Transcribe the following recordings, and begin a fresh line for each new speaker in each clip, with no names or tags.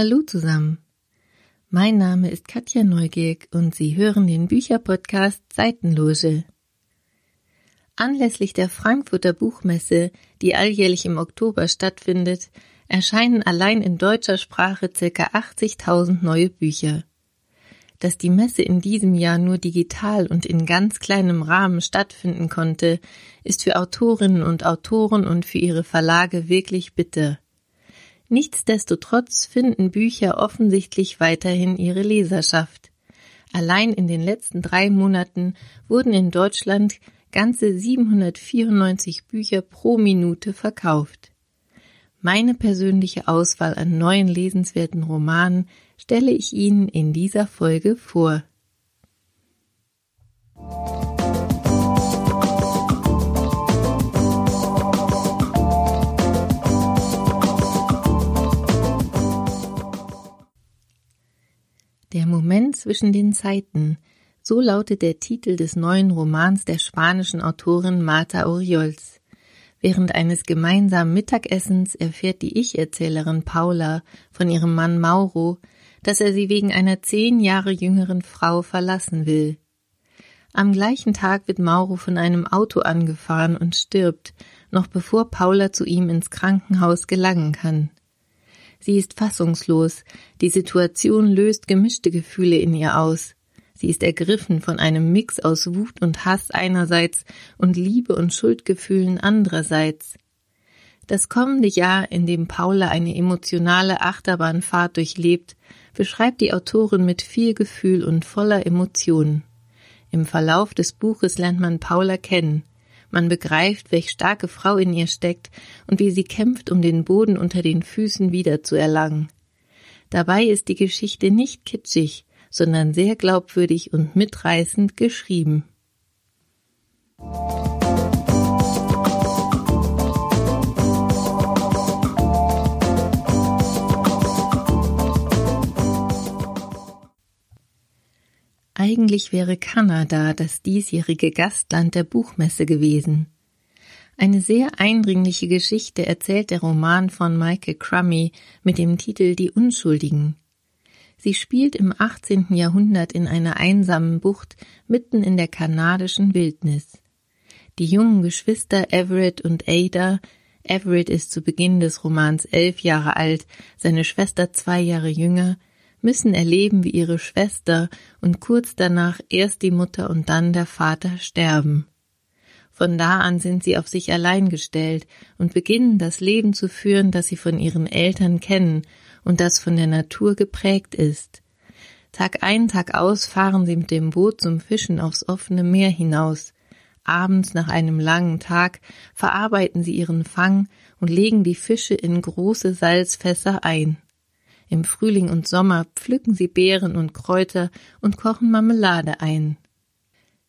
Hallo zusammen. Mein Name ist Katja Neugierk und Sie hören den Bücherpodcast Seitenloge. Anlässlich der Frankfurter Buchmesse, die alljährlich im Oktober stattfindet, erscheinen allein in deutscher Sprache ca. 80.000 neue Bücher. Dass die Messe in diesem Jahr nur digital und in ganz kleinem Rahmen stattfinden konnte, ist für Autorinnen und Autoren und für ihre Verlage wirklich bitter. Nichtsdestotrotz finden Bücher offensichtlich weiterhin ihre Leserschaft. Allein in den letzten drei Monaten wurden in Deutschland ganze 794 Bücher pro Minute verkauft. Meine persönliche Auswahl an neuen lesenswerten Romanen stelle ich Ihnen in dieser Folge vor. Der Moment zwischen den Zeiten, so lautet der Titel des neuen Romans der spanischen Autorin Marta Oriols. Während eines gemeinsamen Mittagessens erfährt die Ich-Erzählerin Paula von ihrem Mann Mauro, dass er sie wegen einer zehn Jahre jüngeren Frau verlassen will. Am gleichen Tag wird Mauro von einem Auto angefahren und stirbt, noch bevor Paula zu ihm ins Krankenhaus gelangen kann. Sie ist fassungslos, die Situation löst gemischte Gefühle in ihr aus. Sie ist ergriffen von einem Mix aus Wut und Hass einerseits und Liebe und Schuldgefühlen andererseits. Das kommende Jahr, in dem Paula eine emotionale Achterbahnfahrt durchlebt, beschreibt die Autorin mit viel Gefühl und voller Emotionen. Im Verlauf des Buches lernt man Paula kennen. Man begreift, welch starke Frau in ihr steckt und wie sie kämpft, um den Boden unter den Füßen wiederzuerlangen. Dabei ist die Geschichte nicht kitschig, sondern sehr glaubwürdig und mitreißend geschrieben. Eigentlich wäre Kanada das diesjährige Gastland der Buchmesse gewesen. Eine sehr eindringliche Geschichte erzählt der Roman von Michael Crummy mit dem Titel Die Unschuldigen. Sie spielt im 18. Jahrhundert in einer einsamen Bucht mitten in der kanadischen Wildnis. Die jungen Geschwister Everett und Ada Everett ist zu Beginn des Romans elf Jahre alt, seine Schwester zwei Jahre jünger, müssen erleben, wie ihre Schwester und kurz danach erst die Mutter und dann der Vater sterben. Von da an sind sie auf sich allein gestellt und beginnen das Leben zu führen, das sie von ihren Eltern kennen und das von der Natur geprägt ist. Tag ein, Tag aus fahren sie mit dem Boot zum Fischen aufs offene Meer hinaus. Abends nach einem langen Tag verarbeiten sie ihren Fang und legen die Fische in große Salzfässer ein. Im Frühling und Sommer pflücken sie Beeren und Kräuter und kochen Marmelade ein.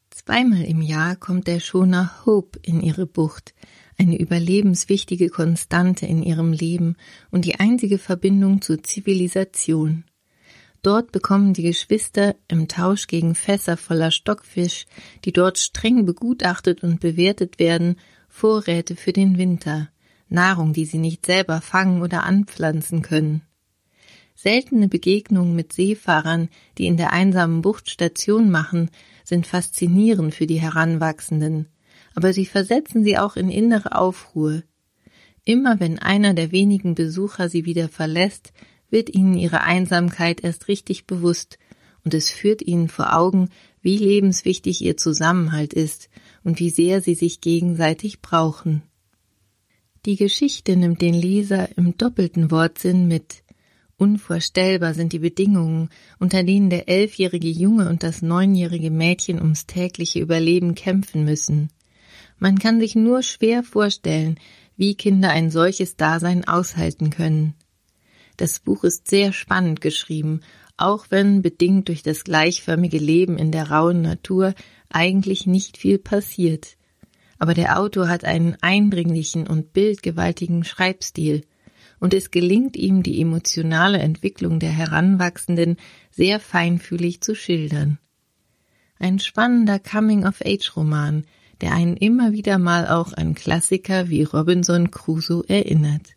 Zweimal im Jahr kommt der Schoner Hope in ihre Bucht, eine überlebenswichtige Konstante in ihrem Leben und die einzige Verbindung zur Zivilisation. Dort bekommen die Geschwister im Tausch gegen Fässer voller Stockfisch, die dort streng begutachtet und bewertet werden, Vorräte für den Winter, Nahrung, die sie nicht selber fangen oder anpflanzen können. Seltene Begegnungen mit Seefahrern, die in der einsamen Bucht Station machen, sind faszinierend für die Heranwachsenden aber sie versetzen sie auch in innere Aufruhr. Immer wenn einer der wenigen Besucher sie wieder verlässt, wird ihnen ihre Einsamkeit erst richtig bewusst, und es führt ihnen vor Augen, wie lebenswichtig ihr Zusammenhalt ist und wie sehr sie sich gegenseitig brauchen. Die Geschichte nimmt den Leser im doppelten Wortsinn mit. Unvorstellbar sind die Bedingungen, unter denen der elfjährige Junge und das neunjährige Mädchen ums tägliche Überleben kämpfen müssen. Man kann sich nur schwer vorstellen, wie Kinder ein solches Dasein aushalten können. Das Buch ist sehr spannend geschrieben, auch wenn bedingt durch das gleichförmige Leben in der rauen Natur eigentlich nicht viel passiert. Aber der Autor hat einen eindringlichen und bildgewaltigen Schreibstil, und es gelingt ihm, die emotionale Entwicklung der Heranwachsenden sehr feinfühlig zu schildern. Ein spannender Coming-of-Age-Roman, der einen immer wieder mal auch an Klassiker wie Robinson Crusoe erinnert.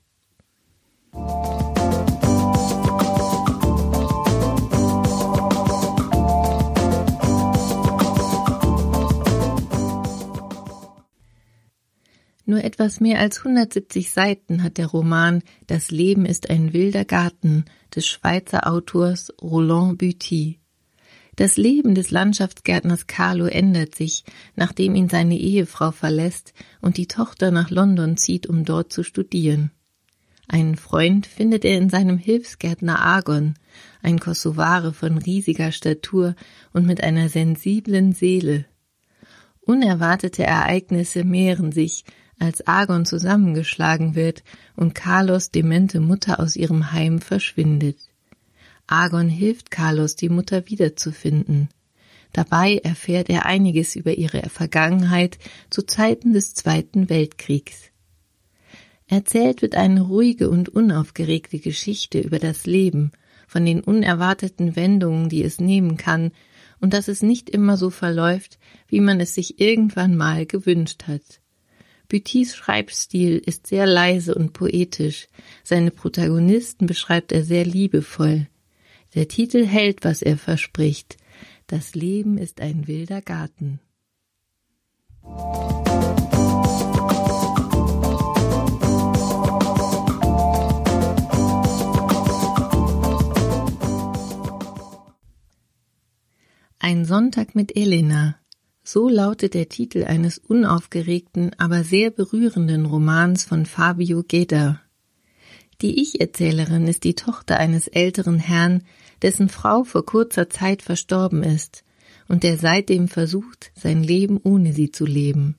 Nur etwas mehr als 170 Seiten hat der Roman Das Leben ist ein wilder Garten des Schweizer Autors Roland Buty. Das Leben des Landschaftsgärtners Carlo ändert sich, nachdem ihn seine Ehefrau verlässt und die Tochter nach London zieht, um dort zu studieren. Einen Freund findet er in seinem Hilfsgärtner Argon, ein Kosovare von riesiger Statur und mit einer sensiblen Seele. Unerwartete Ereignisse mehren sich, als Argon zusammengeschlagen wird und Carlos demente Mutter aus ihrem Heim verschwindet. Argon hilft Carlos, die Mutter wiederzufinden. Dabei erfährt er einiges über ihre Vergangenheit zu Zeiten des Zweiten Weltkriegs. Erzählt wird eine ruhige und unaufgeregte Geschichte über das Leben, von den unerwarteten Wendungen, die es nehmen kann, und dass es nicht immer so verläuft, wie man es sich irgendwann mal gewünscht hat. Bütys Schreibstil ist sehr leise und poetisch, seine Protagonisten beschreibt er sehr liebevoll. Der Titel hält, was er verspricht. Das Leben ist ein wilder Garten. Ein Sonntag mit Elena. So lautet der Titel eines unaufgeregten, aber sehr berührenden Romans von Fabio Geda. Die Ich-Erzählerin ist die Tochter eines älteren Herrn, dessen Frau vor kurzer Zeit verstorben ist und der seitdem versucht, sein Leben ohne sie zu leben.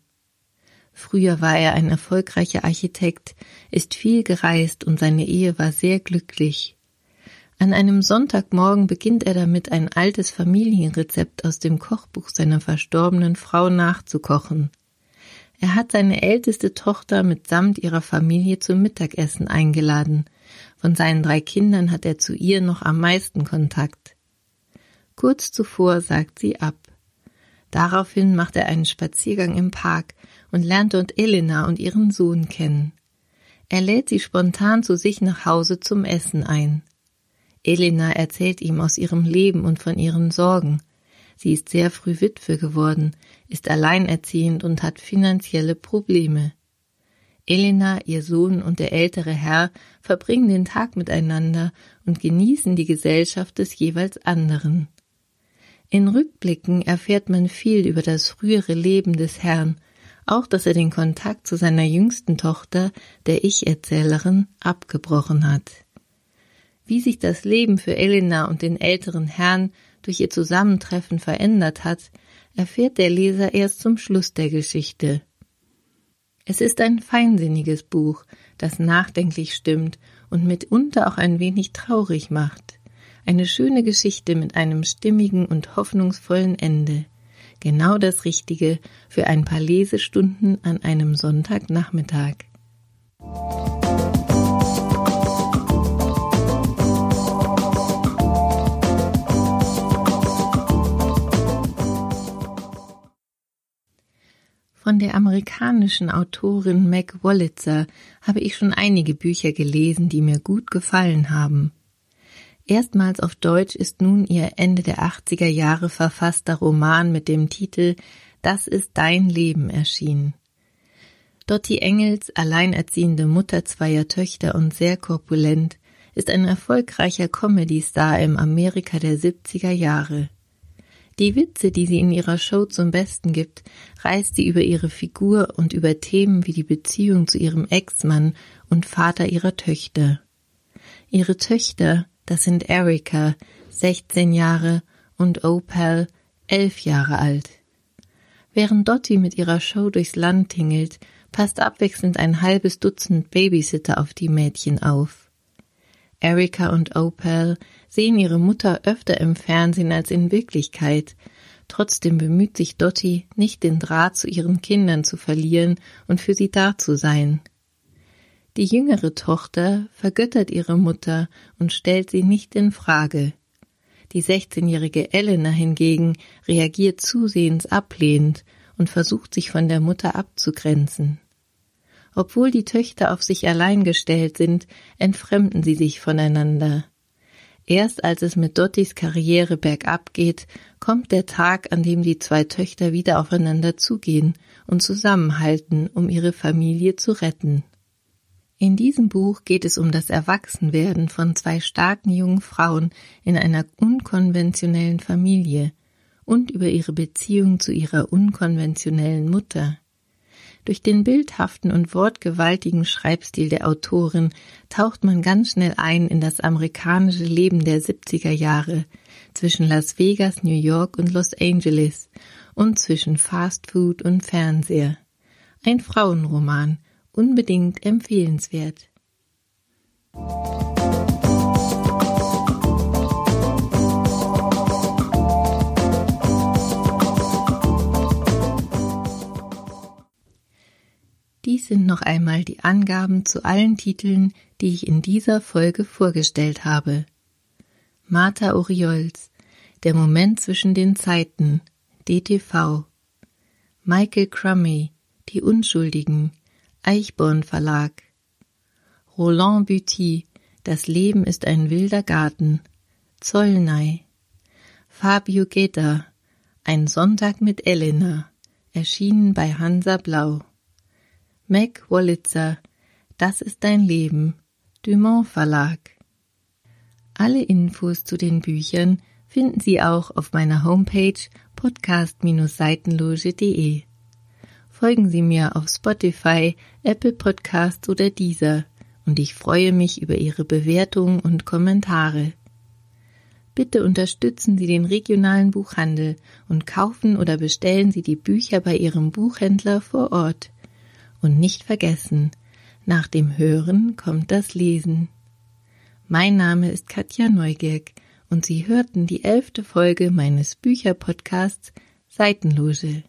Früher war er ein erfolgreicher Architekt, ist viel gereist und seine Ehe war sehr glücklich. An einem Sonntagmorgen beginnt er damit, ein altes Familienrezept aus dem Kochbuch seiner verstorbenen Frau nachzukochen. Er hat seine älteste Tochter mitsamt ihrer Familie zum Mittagessen eingeladen. Von seinen drei Kindern hat er zu ihr noch am meisten Kontakt. Kurz zuvor sagt sie ab. Daraufhin macht er einen Spaziergang im Park und lernt dort Elena und ihren Sohn kennen. Er lädt sie spontan zu sich nach Hause zum Essen ein. Elena erzählt ihm aus ihrem Leben und von ihren Sorgen. Sie ist sehr früh Witwe geworden, ist alleinerziehend und hat finanzielle Probleme. Elena, ihr Sohn und der ältere Herr verbringen den Tag miteinander und genießen die Gesellschaft des jeweils anderen. In Rückblicken erfährt man viel über das frühere Leben des Herrn, auch dass er den Kontakt zu seiner jüngsten Tochter, der Ich-Erzählerin, abgebrochen hat. Wie sich das Leben für Elena und den älteren Herrn durch ihr Zusammentreffen verändert hat, erfährt der Leser erst zum Schluss der Geschichte. Es ist ein feinsinniges Buch, das nachdenklich stimmt und mitunter auch ein wenig traurig macht. Eine schöne Geschichte mit einem stimmigen und hoffnungsvollen Ende. Genau das Richtige für ein paar Lesestunden an einem Sonntagnachmittag. Von der amerikanischen Autorin Meg Wolitzer habe ich schon einige Bücher gelesen, die mir gut gefallen haben. Erstmals auf Deutsch ist nun ihr Ende der 80er Jahre verfasster Roman mit dem Titel Das ist dein Leben erschienen. Dottie Engels, alleinerziehende Mutter zweier Töchter und sehr korpulent, ist ein erfolgreicher Comedy-Star im Amerika der 70er Jahre. Die Witze, die sie in ihrer Show zum Besten gibt, reißt sie über ihre Figur und über Themen wie die Beziehung zu ihrem Ex-Mann und Vater ihrer Töchter. Ihre Töchter, das sind Erika, 16 Jahre, und Opal, 11 Jahre alt. Während Dottie mit ihrer Show durchs Land tingelt, passt abwechselnd ein halbes Dutzend Babysitter auf die Mädchen auf. Erika und Opal sehen ihre Mutter öfter im Fernsehen als in Wirklichkeit. Trotzdem bemüht sich Dottie, nicht den Draht zu ihren Kindern zu verlieren und für sie da zu sein. Die jüngere Tochter vergöttert ihre Mutter und stellt sie nicht in Frage. Die 16-jährige Elena hingegen reagiert zusehends ablehnend und versucht sich von der Mutter abzugrenzen. Obwohl die Töchter auf sich allein gestellt sind, entfremden sie sich voneinander. Erst als es mit Dottys Karriere bergab geht, kommt der Tag, an dem die zwei Töchter wieder aufeinander zugehen und zusammenhalten, um ihre Familie zu retten. In diesem Buch geht es um das Erwachsenwerden von zwei starken jungen Frauen in einer unkonventionellen Familie und über ihre Beziehung zu ihrer unkonventionellen Mutter. Durch den bildhaften und wortgewaltigen Schreibstil der Autorin taucht man ganz schnell ein in das amerikanische Leben der 70er Jahre zwischen Las Vegas, New York und Los Angeles und zwischen Fast Food und Fernseher. Ein Frauenroman, unbedingt empfehlenswert. Sind noch einmal die Angaben zu allen Titeln, die ich in dieser Folge vorgestellt habe. Martha Oriols, Der Moment zwischen den Zeiten, DTV. Michael Crummy, Die Unschuldigen, Eichborn Verlag. Roland Buty, Das Leben ist ein wilder Garten, Zollnei. Fabio Geta, Ein Sonntag mit Elena, erschienen bei Hansa Blau. Mac Wolitzer, Das ist dein Leben, Dumont Verlag. Alle Infos zu den Büchern finden Sie auch auf meiner Homepage podcast-seitenloge.de. Folgen Sie mir auf Spotify, Apple Podcasts oder Deezer und ich freue mich über Ihre Bewertungen und Kommentare. Bitte unterstützen Sie den regionalen Buchhandel und kaufen oder bestellen Sie die Bücher bei Ihrem Buchhändler vor Ort. Und nicht vergessen, nach dem Hören kommt das Lesen. Mein Name ist Katja Neugierk und Sie hörten die elfte Folge meines Bücherpodcasts Seitenloge.